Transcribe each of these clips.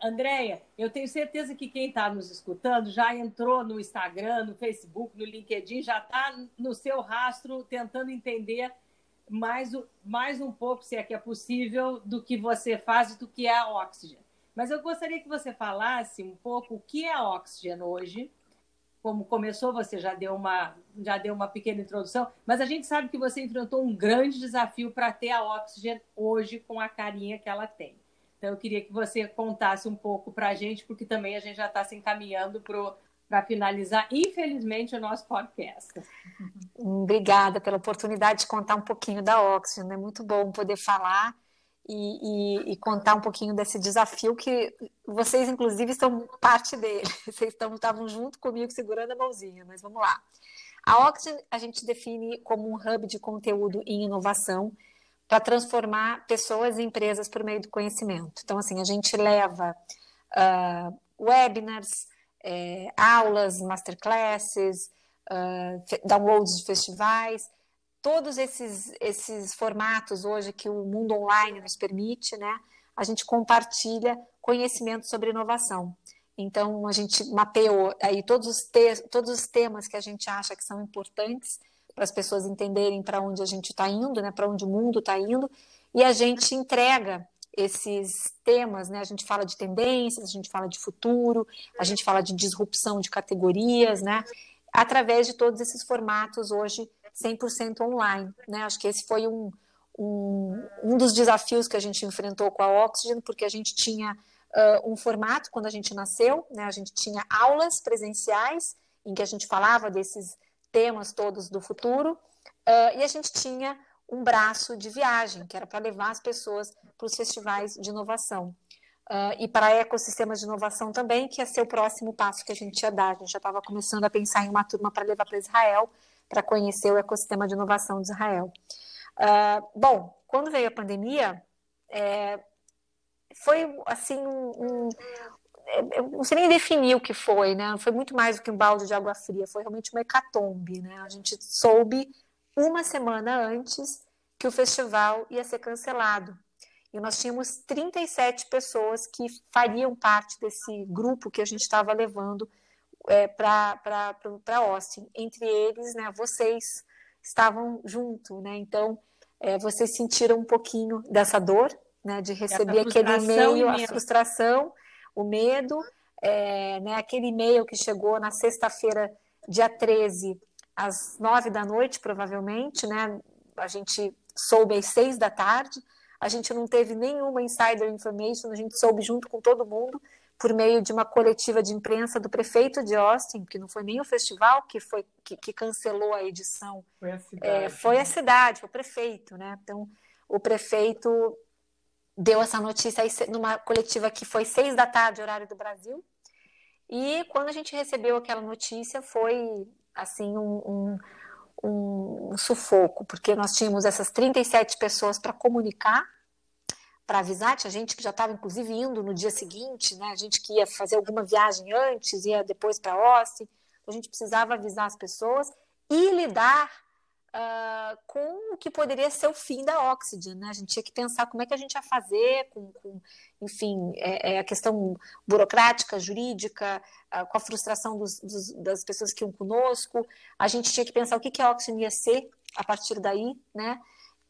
Andréia, eu tenho certeza que quem está nos escutando já entrou no Instagram, no Facebook, no LinkedIn, já está no seu rastro tentando entender mais, mais um pouco, se é que é possível, do que você faz e do que é a Oxygen. Mas eu gostaria que você falasse um pouco o que é a Oxygen hoje, como começou, você já deu uma, já deu uma pequena introdução, mas a gente sabe que você enfrentou um grande desafio para ter a Oxygen hoje com a carinha que ela tem. Então, eu queria que você contasse um pouco para a gente, porque também a gente já está se encaminhando para finalizar, infelizmente, o nosso podcast. Obrigada pela oportunidade de contar um pouquinho da Oxygen. É muito bom poder falar e, e, e, contar um pouquinho desse desafio que vocês, inclusive, estão parte dele. Vocês estavam junto comigo segurando a mãozinha, mas vamos lá. A Oxygen a gente define como um hub de conteúdo em inovação para transformar pessoas e empresas por meio do conhecimento. Então, assim, a gente leva uh, webinars, é, aulas, masterclasses, uh, downloads de festivais, todos esses, esses formatos hoje que o mundo online nos permite, né? A gente compartilha conhecimento sobre inovação. Então, a gente mapeou aí todos os, todos os temas que a gente acha que são importantes para as pessoas entenderem para onde a gente está indo, né? Para onde o mundo está indo, e a gente entrega esses temas, né? A gente fala de tendências, a gente fala de futuro, a gente fala de disrupção de categorias, né? Através de todos esses formatos hoje 100% online. Né? Acho que esse foi um, um, um dos desafios que a gente enfrentou com a Oxygen, porque a gente tinha uh, um formato quando a gente nasceu, né? a gente tinha aulas presenciais em que a gente falava desses temas todos do futuro, uh, e a gente tinha um braço de viagem, que era para levar as pessoas para os festivais de inovação. Uh, e para ecossistemas de inovação também, que ia ser o próximo passo que a gente ia dar. A gente já estava começando a pensar em uma turma para levar para Israel, para conhecer o ecossistema de inovação de Israel. Uh, bom, quando veio a pandemia, é, foi assim um, eu não sei nem definir o que foi, né? Foi muito mais do que um balde de água fria, foi realmente uma hecatombe, né? A gente soube uma semana antes que o festival ia ser cancelado. E nós tínhamos 37 pessoas que fariam parte desse grupo que a gente estava levando é, para Austin. Entre eles, né, vocês estavam junto, né? Então, é, vocês sentiram um pouquinho dessa dor, né, de receber aquele e-mail, a frustração, o medo, é, né, aquele e-mail que chegou na sexta-feira, dia 13, às nove da noite, provavelmente, né? A gente soube às seis da tarde, a gente não teve nenhuma insider information, a gente soube junto com todo mundo, por meio de uma coletiva de imprensa do prefeito de Austin, que não foi nem o festival que foi que, que cancelou a edição. Foi a cidade. É, foi a cidade, foi o prefeito, né? Então, o prefeito deu essa notícia aí numa coletiva que foi seis da tarde, horário do Brasil. E quando a gente recebeu aquela notícia, foi assim um, um, um sufoco, porque nós tínhamos essas 37 pessoas para comunicar para avisar, tinha gente que já estava inclusive indo no dia seguinte, né? A gente que ia fazer alguma viagem antes, ia depois para Austin, a gente precisava avisar as pessoas e lidar uh, com o que poderia ser o fim da Oxygen, né? A gente tinha que pensar como é que a gente ia fazer, com, com enfim, é, é, a questão burocrática, jurídica, uh, com a frustração dos, dos, das pessoas que iam conosco, a gente tinha que pensar o que, que a Oxygen ia ser a partir daí, né?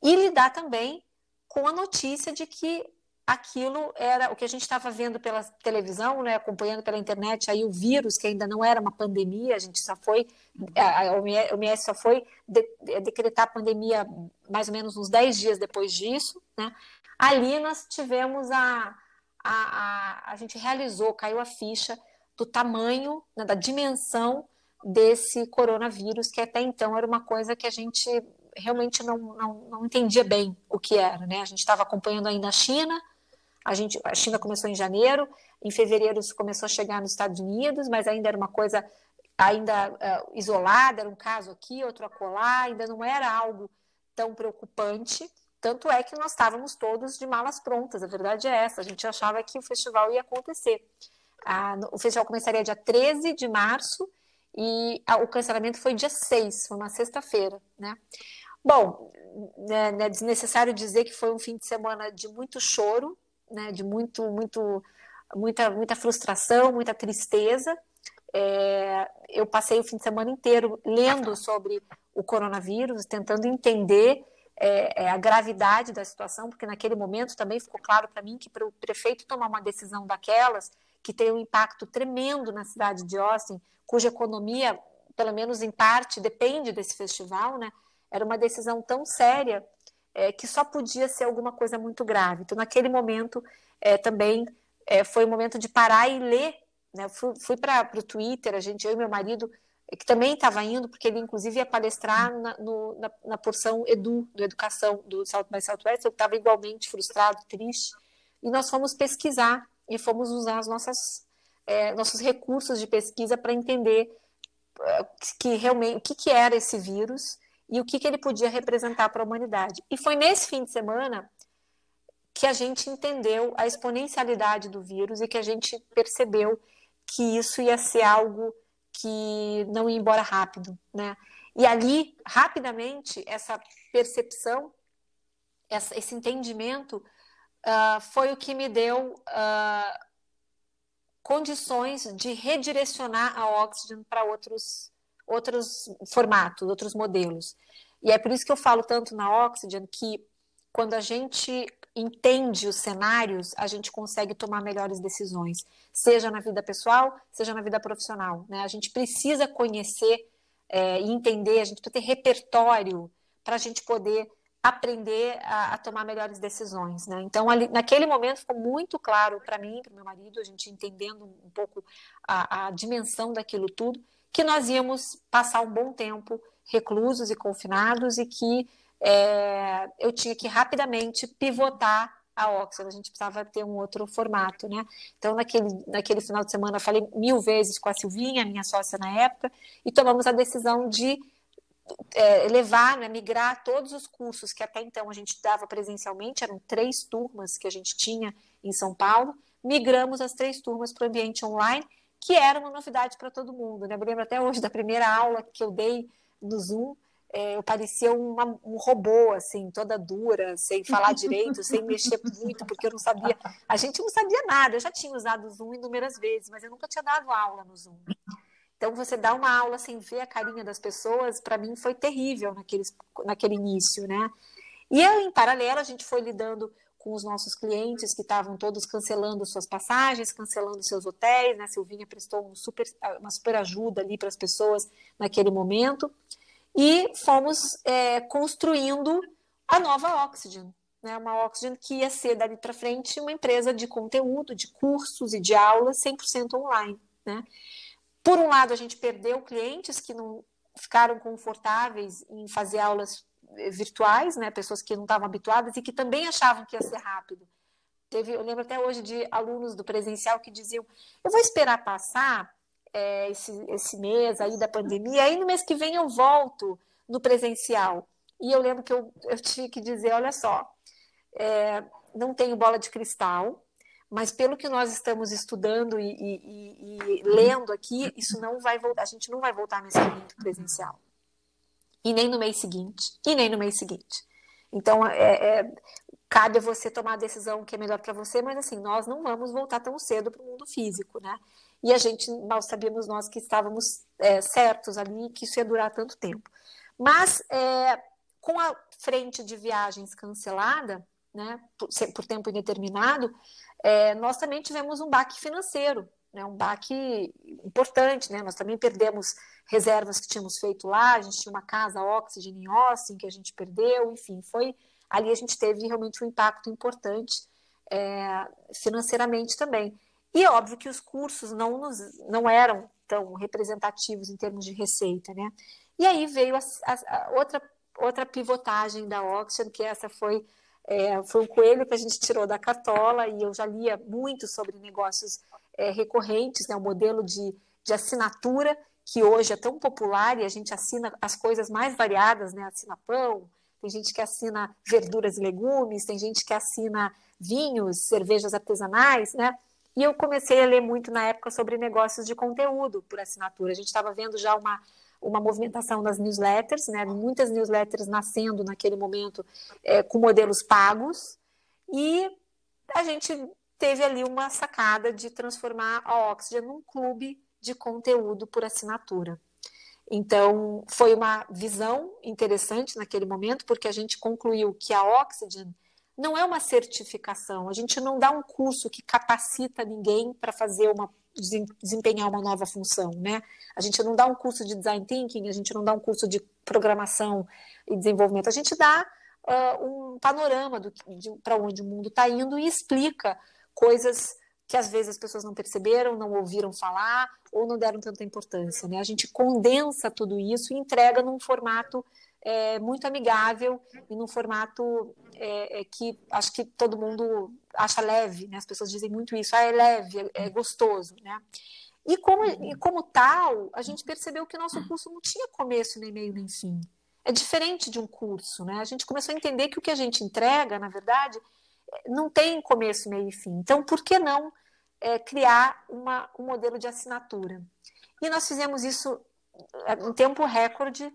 E lidar também com a notícia de que aquilo era o que a gente estava vendo pela televisão, né, acompanhando pela internet, aí o vírus, que ainda não era uma pandemia, a gente só foi, a OMS só foi de, decretar a pandemia mais ou menos uns 10 dias depois disso, né, ali nós tivemos a, a, a, a gente realizou, caiu a ficha do tamanho, né, da dimensão desse coronavírus, que até então era uma coisa que a gente realmente não, não, não entendia bem o que era, né? A gente estava acompanhando ainda a China, a, gente, a China começou em janeiro, em fevereiro começou a chegar nos Estados Unidos, mas ainda era uma coisa ainda uh, isolada, era um caso aqui, outro acolá, ainda não era algo tão preocupante, tanto é que nós estávamos todos de malas prontas, a verdade é essa, a gente achava que o festival ia acontecer. Ah, o festival começaria dia 13 de março e ah, o cancelamento foi dia 6, foi uma sexta-feira, né? Bom, é desnecessário dizer que foi um fim de semana de muito choro, né, de muito, muito muita, muita frustração, muita tristeza. É, eu passei o fim de semana inteiro lendo sobre o coronavírus, tentando entender é, é, a gravidade da situação, porque naquele momento também ficou claro para mim que para o prefeito tomar uma decisão daquelas, que tem um impacto tremendo na cidade de Austin, cuja economia, pelo menos em parte, depende desse festival, né? Era uma decisão tão séria é, que só podia ser alguma coisa muito grave. Então, naquele momento, é, também é, foi o momento de parar e ler. Né? Fui, fui para o Twitter, a gente, eu e meu marido, que também estava indo, porque ele inclusive ia palestrar na, no, na, na, porção Edu, do Educação do South by Southwest, eu estava igualmente frustrado, triste, e nós fomos pesquisar e fomos usar as nossas, é, nossos recursos de pesquisa para entender é, que realmente o que, que era esse vírus e o que, que ele podia representar para a humanidade. E foi nesse fim de semana que a gente entendeu a exponencialidade do vírus e que a gente percebeu que isso ia ser algo que não ia embora rápido, né? E ali, rapidamente, essa percepção, essa, esse entendimento uh, foi o que me deu uh, condições de redirecionar a Oxygen para outros, outros formatos, outros modelos. E é por isso que eu falo tanto na Oxygen que quando a gente entende os cenários, a gente consegue tomar melhores decisões, seja na vida pessoal, seja na vida profissional. Né? A gente precisa conhecer é, e entender, a gente precisa ter repertório para a gente poder aprender a, a, tomar melhores decisões. Né? Então, ali, naquele momento, ficou muito claro para mim, para meu marido, a gente entendendo um pouco a, a dimensão daquilo tudo, que nós íamos passar um bom tempo reclusos e confinados e que é, eu tinha que rapidamente pivotar a Oxford, a gente precisava ter um outro formato, né? Então, naquele, naquele final de semana, eu falei mil vezes com a Silvinha, minha sócia na época, e tomamos a decisão de é, levar, né, migrar todos os cursos que até então a gente dava presencialmente, eram três turmas que a gente tinha em São Paulo, migramos as três turmas para o ambiente online, que era uma novidade para todo mundo. Né? Eu me lembro até hoje da primeira aula que eu dei no Zoom, é, eu parecia uma, um robô, assim, toda dura, sem falar direito, sem mexer muito, porque eu não sabia. A gente não sabia nada. Eu já tinha usado o Zoom inúmeras vezes, mas eu nunca tinha dado aula no Zoom. Então, você dá uma aula sem ver a carinha das pessoas, para mim foi terrível naquele, naquele início, né? E eu, em paralelo, a gente foi lidando com os nossos clientes que estavam todos cancelando suas passagens, cancelando seus hotéis, né? A Silvinha prestou um super, uma super ajuda ali para as pessoas naquele momento e fomos é, construindo a nova Oxygen, né? uma Oxygen que ia ser dali para frente uma empresa de conteúdo, de cursos e de aulas 100% online. Né? Por um lado, a gente perdeu clientes que não ficaram confortáveis em fazer aulas virtuais, né? pessoas que não estavam habituadas e que também achavam que ia ser rápido. Teve, eu lembro até hoje de alunos do presencial que diziam: eu vou esperar passar é, esse, esse mês aí da pandemia, aí no mês que vem eu volto no presencial. E eu lembro que eu, eu tive que dizer, olha só, é, não tenho bola de cristal, mas pelo que nós estamos estudando e, e, e, lendo aqui, isso não vai voltar, a gente não vai voltar nesse momento presencial. E nem no mês seguinte, e nem no mês seguinte. Então, é, é, cabe a você tomar a decisão que é melhor para você, mas assim, nós não vamos voltar tão cedo para o mundo físico, né? e a gente mal sabíamos nós que estávamos é, certos ali que isso ia durar tanto tempo. Mas é, com a frente de viagens cancelada, né, por, por tempo indeterminado, é, nós também tivemos um baque financeiro, né, um baque importante, né, nós também perdemos reservas que tínhamos feito lá, a gente tinha uma casa oxigênio em Austin que a gente perdeu, enfim, foi ali a gente teve realmente um impacto importante é, financeiramente também. E óbvio que os cursos não, nos, não eram tão representativos em termos de receita, né? E aí veio a, a, a outra, outra pivotagem da Oxygen, que essa foi, é, foi um coelho que a gente tirou da cartola, e eu já lia muito sobre negócios é, recorrentes, né? o modelo de, de assinatura, que hoje é tão popular, e a gente assina as coisas mais variadas, né? Assina pão, tem gente que assina verduras e legumes, tem gente que assina vinhos, cervejas artesanais, né? E eu comecei a ler muito na época sobre negócios de conteúdo por assinatura. A gente estava vendo já uma, uma movimentação das newsletters, né? muitas newsletters nascendo naquele momento é, com modelos pagos. E a gente teve ali uma sacada de transformar a Oxygen num clube de conteúdo por assinatura. Então, foi uma visão interessante naquele momento, porque a gente concluiu que a Oxygen não é uma certificação, a gente não dá um curso que capacita ninguém para fazer uma desempenhar uma nova função, né? A gente não dá um curso de design thinking, a gente não dá um curso de programação e desenvolvimento, a gente dá uh, um panorama para onde o mundo está indo e explica coisas que às vezes as pessoas não perceberam, não ouviram falar ou não deram tanta importância. Né? A gente condensa tudo isso e entrega num formato é, muito amigável e num formato é, é, que acho que todo mundo acha leve. Né? As pessoas dizem muito isso, ah, é leve, é, é gostoso. Né? E como, e como tal, a gente percebeu que o nosso curso não tinha começo, nem meio, nem fim. É diferente de um curso. Né? A gente começou a entender que o que a gente entrega, na verdade, não tem começo, meio e fim. Então, por que não é, criar uma, um modelo de assinatura? E nós fizemos isso é, em tempo recorde.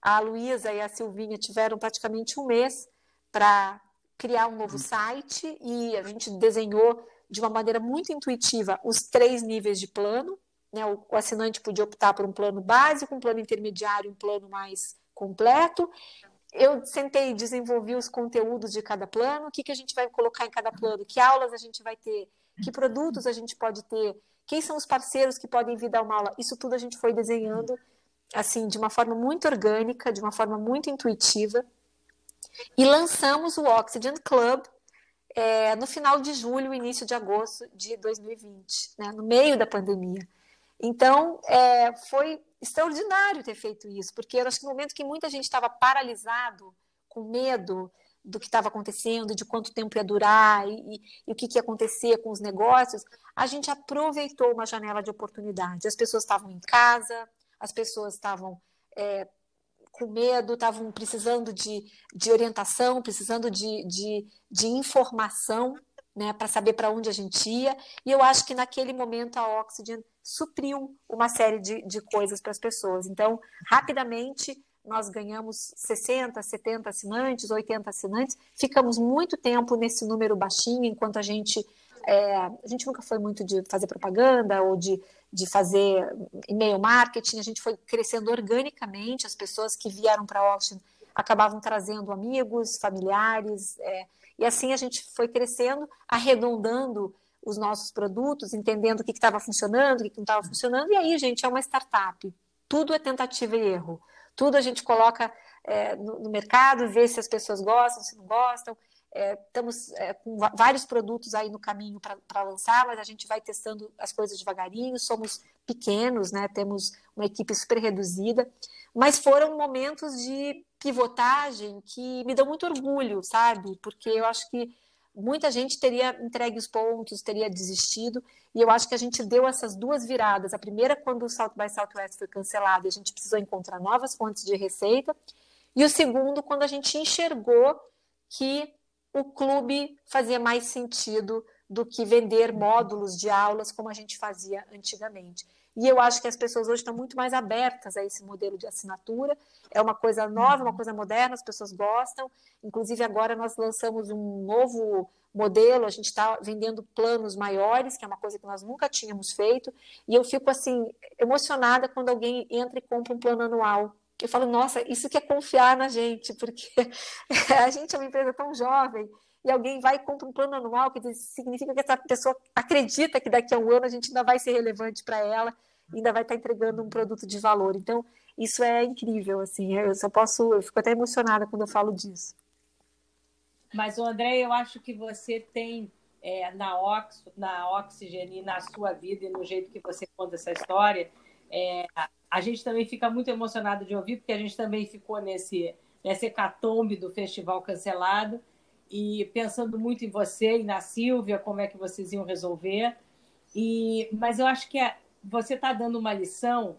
A Luísa e a Silvinha tiveram praticamente um mês para criar um novo site e a gente desenhou de uma maneira muito intuitiva os três níveis de plano. Né? O, o assinante podia optar por um plano básico, um plano intermediário, um plano mais completo eu sentei e desenvolvi os conteúdos de cada plano, o que, que a gente vai colocar em cada plano, que aulas a gente vai ter, que produtos a gente pode ter, quem são os parceiros que podem vir dar uma aula. Isso tudo a gente foi desenhando assim de uma forma muito orgânica, de uma forma muito intuitiva. E lançamos o Oxygen Club é, no final de julho, início de agosto de 2020, né, no meio da pandemia. Então, é, foi extraordinário ter feito isso, porque eu acho que no momento que muita gente estava paralisado, com medo do que estava acontecendo, de quanto tempo ia durar e, e, o que, que ia acontecer com os negócios, a gente aproveitou uma janela de oportunidade. As pessoas estavam em casa, as pessoas estavam é, com medo, estavam precisando de, de orientação, precisando de, de, de informação né, para saber para onde a gente ia. E eu acho que naquele momento a Oxygen supriu uma série de, de coisas para as pessoas. Então, rapidamente, nós ganhamos 60, 70 assinantes, 80 assinantes, ficamos muito tempo nesse número baixinho, enquanto a gente. É, a gente nunca foi muito de fazer propaganda ou de, de fazer e-mail marketing, a gente foi crescendo organicamente, as pessoas que vieram para a Oxygen acabavam trazendo amigos, familiares, é, e assim a gente foi crescendo, arredondando os nossos produtos, entendendo o que estava funcionando, o que não estava funcionando, e aí, gente, é uma startup. Tudo é tentativa e erro. Tudo a gente coloca é, no, no, mercado, vê se as pessoas gostam, se não gostam. É, estamos é, com vários produtos aí no caminho para lançar, mas a gente vai testando as coisas devagarinho. Somos pequenos, né? temos uma equipe super reduzida, mas foram momentos de pivotagem que me dão muito orgulho, sabe? Porque eu acho que muita gente teria entregue os pontos, teria desistido, e eu acho que a gente deu essas duas viradas. A primeira, quando o South by Southwest foi cancelado, e a gente precisou encontrar novas fontes de receita, e o segundo, quando a gente enxergou que o clube fazia mais sentido do que vender módulos de aulas como a gente fazia antigamente. E eu acho que as pessoas hoje estão muito mais abertas a esse modelo de assinatura. É uma coisa nova, uma coisa moderna, as pessoas gostam. Inclusive, agora nós lançamos um novo modelo, a gente está vendendo planos maiores, que é uma coisa que nós nunca tínhamos feito. E eu fico, assim, emocionada quando alguém entra e compra um plano anual. Eu falo, nossa, isso que é confiar na gente, porque a gente é uma empresa tão jovem e alguém vai e compra um plano anual, que significa que essa pessoa acredita que daqui a um ano a gente ainda vai ser relevante para ela, ainda vai estar tá entregando um produto de valor. Então, isso é incrível, assim, eu só posso, eu fico até emocionada quando eu falo disso. Mas, André, eu acho que você tem é, na, Ox, na Oxygen e na sua vida e no jeito que você conta essa história, é, a gente também fica muito emocionado de ouvir, porque a gente também ficou nesse, nesse hecatombe do festival cancelado, e pensando muito em você e na Silvia, como é que vocês iam resolver. E, mas eu acho que é, você está dando uma lição,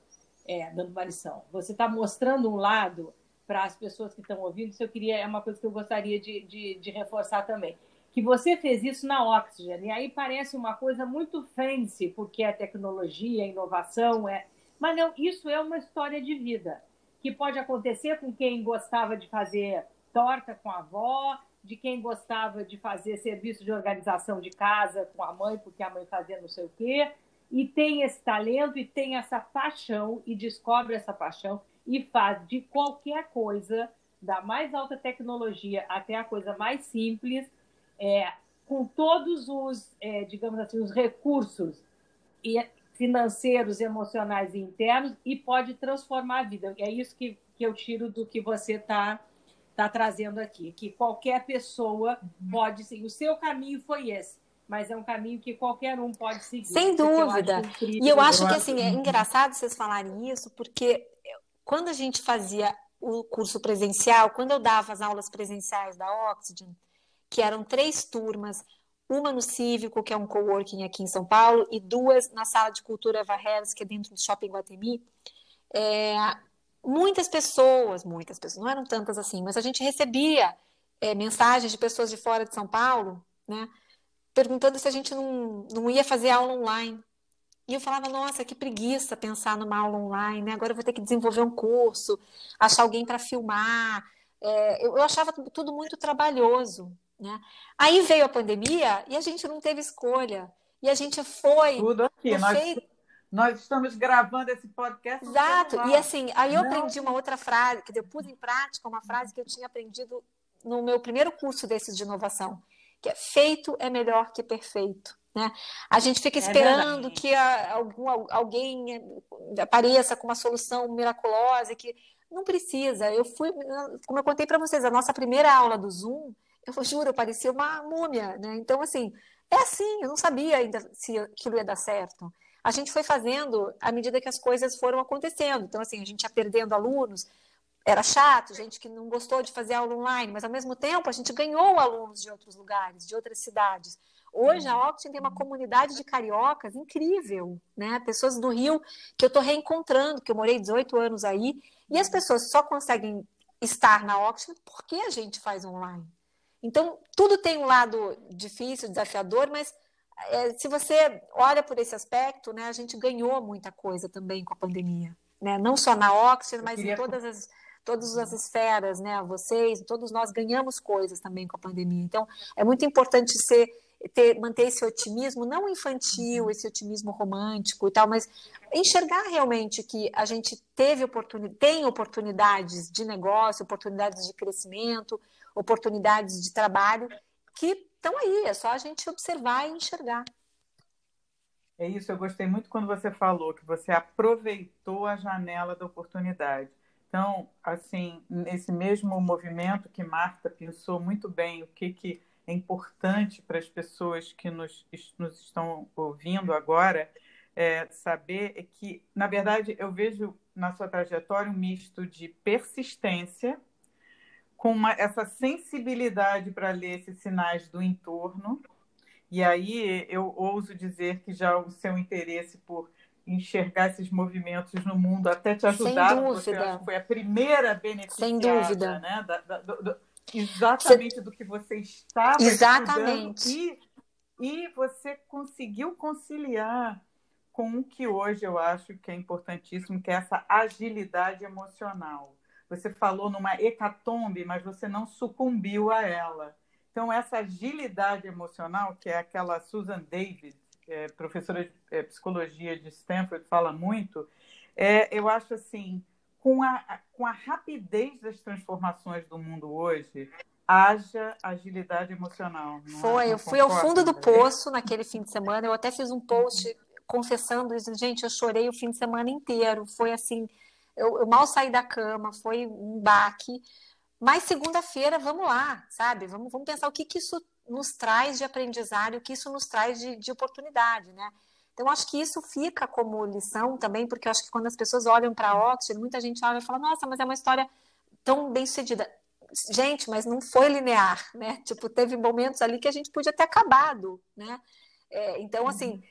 é, dando uma lição, você está mostrando um lado para as pessoas que estão ouvindo, isso eu queria, é uma coisa que eu gostaria de, de, de reforçar também. Que você fez isso na Oxygen, e aí parece uma coisa muito fancy, porque é tecnologia, é inovação, é. Mas não, isso é uma história de vida, que pode acontecer com quem gostava de fazer torta com a avó, de quem gostava de fazer serviço de organização de casa com a mãe, porque a mãe fazia não sei o quê, e tem esse talento e tem essa paixão e descobre essa paixão e faz de qualquer coisa, da mais alta tecnologia até a coisa mais simples, é, com todos os, é, digamos assim, os recursos financeiros, emocionais e internos e pode transformar a vida. É isso que, que eu tiro do que você está tá trazendo aqui, que qualquer pessoa uhum. pode seguir. O seu caminho foi esse, mas é um caminho que qualquer um pode seguir. Sem dúvida. Eu e eu acho que assim, é engraçado vocês falarem isso, porque quando a gente fazia o curso presencial, quando eu dava as aulas presenciais da Oxygen, que eram três turmas, uma no Cívico, que é um coworking aqui em São Paulo, e duas na Sala de Cultura Harris, que é dentro do Shopping Guatemi. É, muitas pessoas, muitas pessoas, não eram tantas assim, mas a gente recebia é, mensagens de pessoas de fora de São Paulo, né, perguntando se a gente não, não ia fazer aula online. E eu falava, nossa, que preguiça pensar numa aula online, né? agora eu vou ter que desenvolver um curso, achar alguém para filmar. É, eu, eu achava tudo muito trabalhoso, né? Aí veio a pandemia e a gente não teve escolha. E a gente foi. Tudo aqui. Nós, fez... nós estamos gravando esse podcast. Exato. E assim, aí eu não. aprendi uma outra frase, que eu pus em prática uma frase que eu tinha aprendido no meu primeiro curso desses de inovação, que é feito é melhor que perfeito. Né? A gente fica é esperando é que a, algum, alguém apareça com uma solução miraculosa que não precisa. Eu fui, como eu contei para vocês, a nossa primeira aula do Zoom eu juro, eu parecia uma múmia, né? Então, assim, é assim, eu não sabia ainda se aquilo ia dar certo. A gente foi fazendo à medida que as coisas foram acontecendo. Então, assim, a gente ia perdendo alunos, era chato, gente que não gostou de fazer aula online, mas ao mesmo tempo a gente ganhou alunos de outros lugares, de outras cidades. Hoje a Oxygen tem uma comunidade de cariocas incrível, né? Pessoas do Rio que eu estou reencontrando, que eu morei 18 anos aí, e as pessoas só conseguem estar na Oxygen porque a gente faz online. Então, tudo tem um lado difícil, desafiador, mas se você olha por esse aspecto, né, a gente ganhou muita coisa também com a pandemia. Né? Não só na Oxford, mas queria... em todas as, todas as esferas, né? Vocês, todos nós ganhamos coisas também com a pandemia. Então, é muito importante ser, ter, manter esse otimismo, não infantil, esse otimismo romântico e tal, mas enxergar realmente que a gente teve oportunidade, tem oportunidades de negócio, oportunidades de crescimento, oportunidades de trabalho que estão aí, é só a gente observar e enxergar. É isso, eu gostei muito quando você falou que você aproveitou a janela da oportunidade. Então, assim, nesse mesmo movimento que Marta pensou muito bem o que, que é importante para as pessoas que nos, nos estão ouvindo agora, é, saber que, na verdade, eu vejo na sua trajetória um misto de persistência, com uma, essa sensibilidade para ler esses sinais do entorno. E aí eu ouso dizer que já o seu interesse por enxergar esses movimentos no mundo até te ajudar. Sem dúvida. Você foi a primeira beneficiada, Sem dúvida. Né? Da, da, do, exatamente do que você estava exatamente. E, e você conseguiu conciliar com o que hoje eu acho que é importantíssimo, que é essa agilidade emocional. Você falou numa hecatombe, mas você não sucumbiu a ela. Então, essa agilidade emocional, que é aquela Susan David, é, professora de é, psicologia de Stanford, fala muito, é, eu acho assim, com a, com a rapidez das transformações do mundo hoje, haja agilidade emocional. É? Foi, eu fui ao fundo do poço naquele fim de semana, eu até fiz um post confessando isso, gente, eu chorei o fim de semana inteiro, foi assim, eu, eu mal saí da cama, foi um baque. Mas segunda-feira, vamos lá, sabe? Vamos, vamos pensar o que, que isso nos traz de aprendizado, o que isso nos traz de, de oportunidade, né? Então, acho que isso fica como lição também, porque eu acho que quando as pessoas olham para a Oxford, muita gente olha e fala, nossa, mas é uma história tão bem sucedida. Gente, mas não foi linear, né? Tipo, teve momentos ali que a gente podia ter acabado, né? É, então, assim,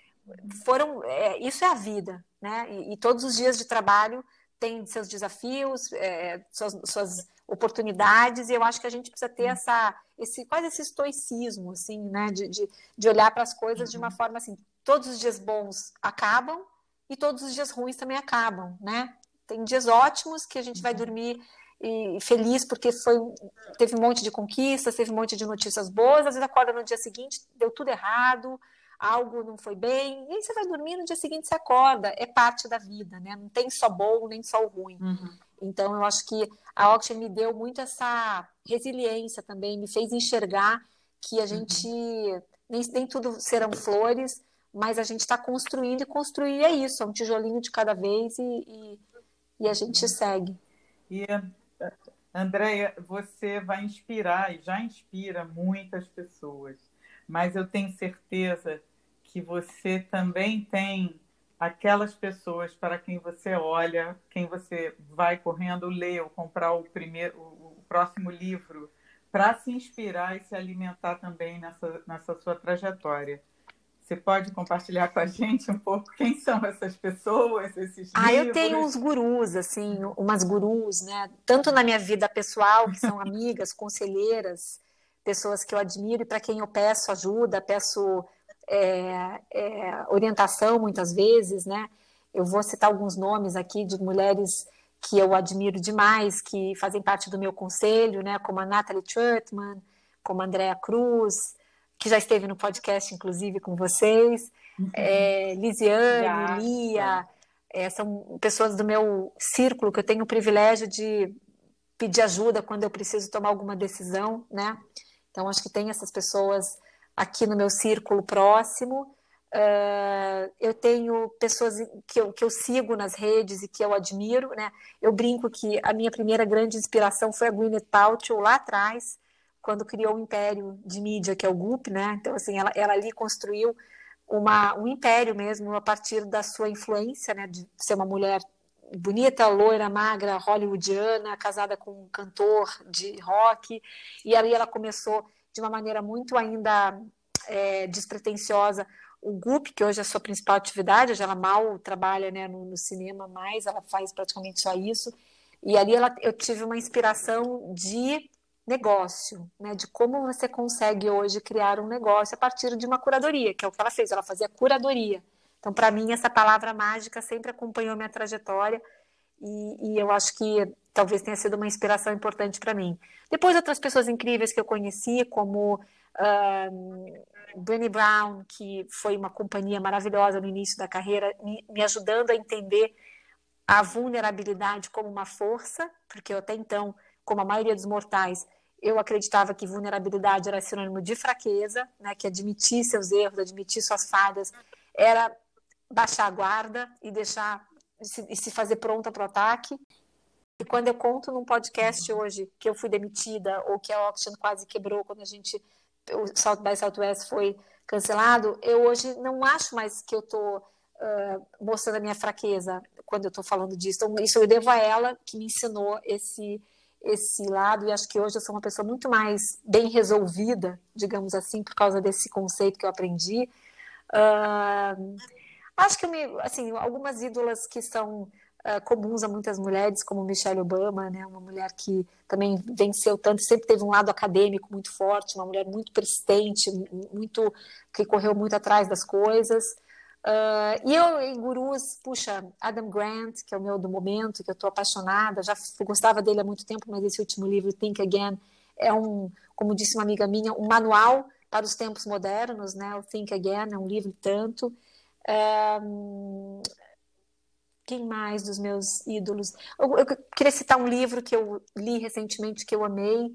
foram. É, isso é a vida, né? E, e todos os dias de trabalho tem seus desafios, é, suas, suas, oportunidades, e eu acho que a gente precisa ter essa, esse, quase esse estoicismo, assim, né, de, de, de olhar para as coisas de uma uhum. forma assim, todos os dias bons acabam e todos os dias ruins também acabam, né? Tem dias ótimos que a gente vai uhum. dormir e feliz porque foi teve um monte de conquistas, teve um monte de notícias boas, às vezes acorda no dia seguinte, deu tudo errado, algo não foi bem, e aí você vai dormir, no dia seguinte você acorda, é parte da vida, né? Não tem só bom nem só ruim. Uhum. Então eu acho que a Oxygen me deu muito essa resiliência também, me fez enxergar que a gente uhum. nem, nem tudo serão flores, mas a gente está construindo e construir é isso, é um tijolinho de cada vez e, e, e a gente segue. E Andréia, você vai inspirar e já inspira muitas pessoas, mas eu tenho certeza que você também tem aquelas pessoas para quem você olha, quem você vai correndo ler ou comprar o primeiro, o próximo livro, para se inspirar e se alimentar também nessa, nessa sua trajetória. Você pode compartilhar com a gente um pouco quem são essas pessoas, esses ah, livros? eu tenho uns gurus, assim, umas gurus, né? Tanto na minha vida pessoal, que são amigas, conselheiras, pessoas que eu admiro e para quem eu peço ajuda, peço é, é, orientação muitas vezes, né? Eu vou citar alguns nomes aqui de mulheres que eu admiro demais, que fazem parte do meu conselho, né? Como a Natalie Trutman, como a Andrea Cruz, que já esteve no podcast, inclusive, com vocês, uhum. é, Lisiane, já, Lia, é, são pessoas do meu círculo que eu tenho o privilégio de pedir ajuda quando eu preciso tomar alguma decisão, né? Então, acho que tem essas pessoas aqui no meu círculo próximo. Uh, eu tenho pessoas que eu, que eu sigo nas redes e que eu admiro, né? Eu brinco que a minha primeira grande inspiração foi a Gwyneth Paltrow lá atrás, quando criou o império de mídia, que é o Goop, né? Então, assim, ela, ela ali construiu uma, um império mesmo a partir da sua influência, né? De ser uma mulher bonita, loira, magra, hollywoodiana, casada com um cantor de rock. E aí ela começou de uma maneira muito ainda é, despretensiosa o Goop, que hoje é a sua principal atividade, hoje ela mal trabalha né, no, no cinema mais, ela faz praticamente só isso. E ali ela, eu tive uma inspiração de negócio, né, de como você consegue hoje criar um negócio a partir de uma curadoria, que é o que ela fez, ela fazia curadoria. Então, para mim, essa palavra mágica sempre acompanhou minha trajetória e, e eu acho que talvez tenha sido uma inspiração importante para mim. Depois, outras pessoas incríveis que eu conheci, como uh, Brené Brown, que foi uma companhia maravilhosa no início da carreira, me, me ajudando a entender a vulnerabilidade como uma força, porque eu até então como a maioria dos mortais, eu acreditava que vulnerabilidade era sinônimo de fraqueza, né, que admitir seus erros, admitir suas falhas, era baixar a guarda e deixar e se fazer pronta para o ataque. E quando eu conto num podcast hoje que eu fui demitida ou que a Oxygen quase quebrou quando a gente o South by Southwest foi cancelado, eu hoje não acho mais que eu estou uh, mostrando a minha fraqueza quando eu estou falando disso. Então, isso eu devo a ela que me ensinou esse esse lado e acho que hoje eu sou uma pessoa muito mais bem resolvida, digamos assim, por causa desse conceito que eu aprendi. Uh, acho que eu me, assim, algumas ídolas que são uh, comuns a muitas mulheres, como Michelle Obama, né, uma mulher que também venceu tanto, sempre teve um lado acadêmico muito forte, uma mulher muito persistente, muito que correu muito atrás das coisas. Uh, e eu, em gurus, puxa, Adam Grant, que é o meu do momento, que eu estou apaixonada, já gostava dele há muito tempo, mas esse último livro, Think Again, é um, como disse uma amiga minha, um manual para os tempos modernos, né? O Think Again é um livro tanto. Um, quem mais dos meus ídolos? Eu, eu, queria citar um livro que eu li recentemente que eu amei,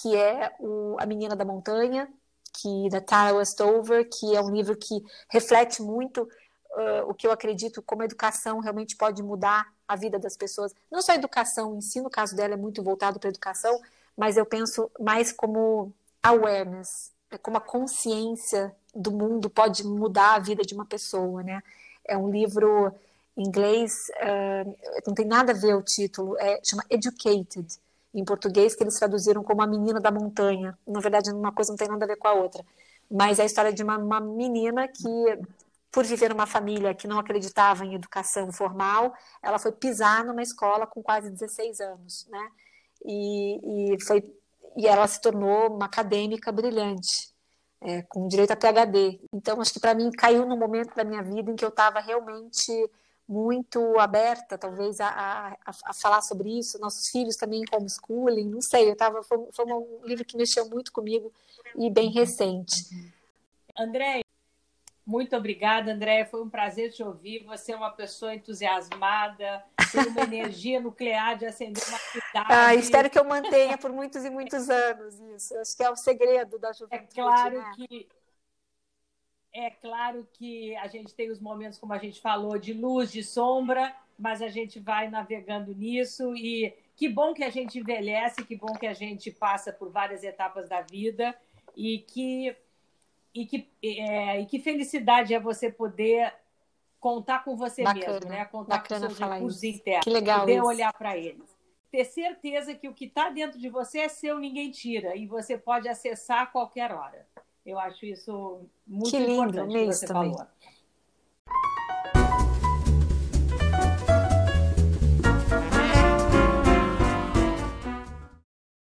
que é o A Menina da Montanha, que da Tara Westover, que é um livro que reflete muito uh, o que eu acredito como a educação realmente pode mudar a vida das pessoas. Não só a educação em si, no caso dela é muito voltado para a educação, mas eu penso mais como awareness, né, como a consciência do mundo pode mudar a vida de uma pessoa, né? É um livro em inglês, uh, não tem nada a ver o título, é, chama Educated, em português, que eles traduziram como A Menina da Montanha. Na verdade, uma coisa não tem nada a ver com a outra. Mas é a história de uma, uma menina que, por viver numa família que não acreditava em educação formal, ela foi pisar numa escola com quase 16 anos, né? E, e, foi, e ela se tornou uma acadêmica brilhante. É, com direito a PhD. Então, acho que para mim caiu num momento da minha vida em que eu estava realmente muito aberta, talvez, a, a, a, falar sobre isso. Nossos filhos também homeschooling, não sei. Eu tava, foi, foi um livro que mexeu muito comigo e bem recente. André, muito obrigada, André. Foi um prazer te ouvir. Você é uma pessoa entusiasmada, tem uma energia nuclear de acender uma cidade. Ah, espero que eu mantenha por muitos e muitos anos isso. Acho que é o segredo da juventude. É claro né? que é claro que a gente tem os momentos, como a gente falou, de luz, de sombra, mas a gente vai navegando nisso e que bom que a gente envelhece, que bom que a gente passa por várias etapas da vida e que e que, é, e que felicidade é você poder contar com você bacana, mesmo, né? Contar com seus recursos internos, que legal poder isso. olhar para eles. Ter certeza que o que está dentro de você é seu, ninguém tira, e você pode acessar a qualquer hora. Eu acho isso muito que lindo, importante que você também. falou.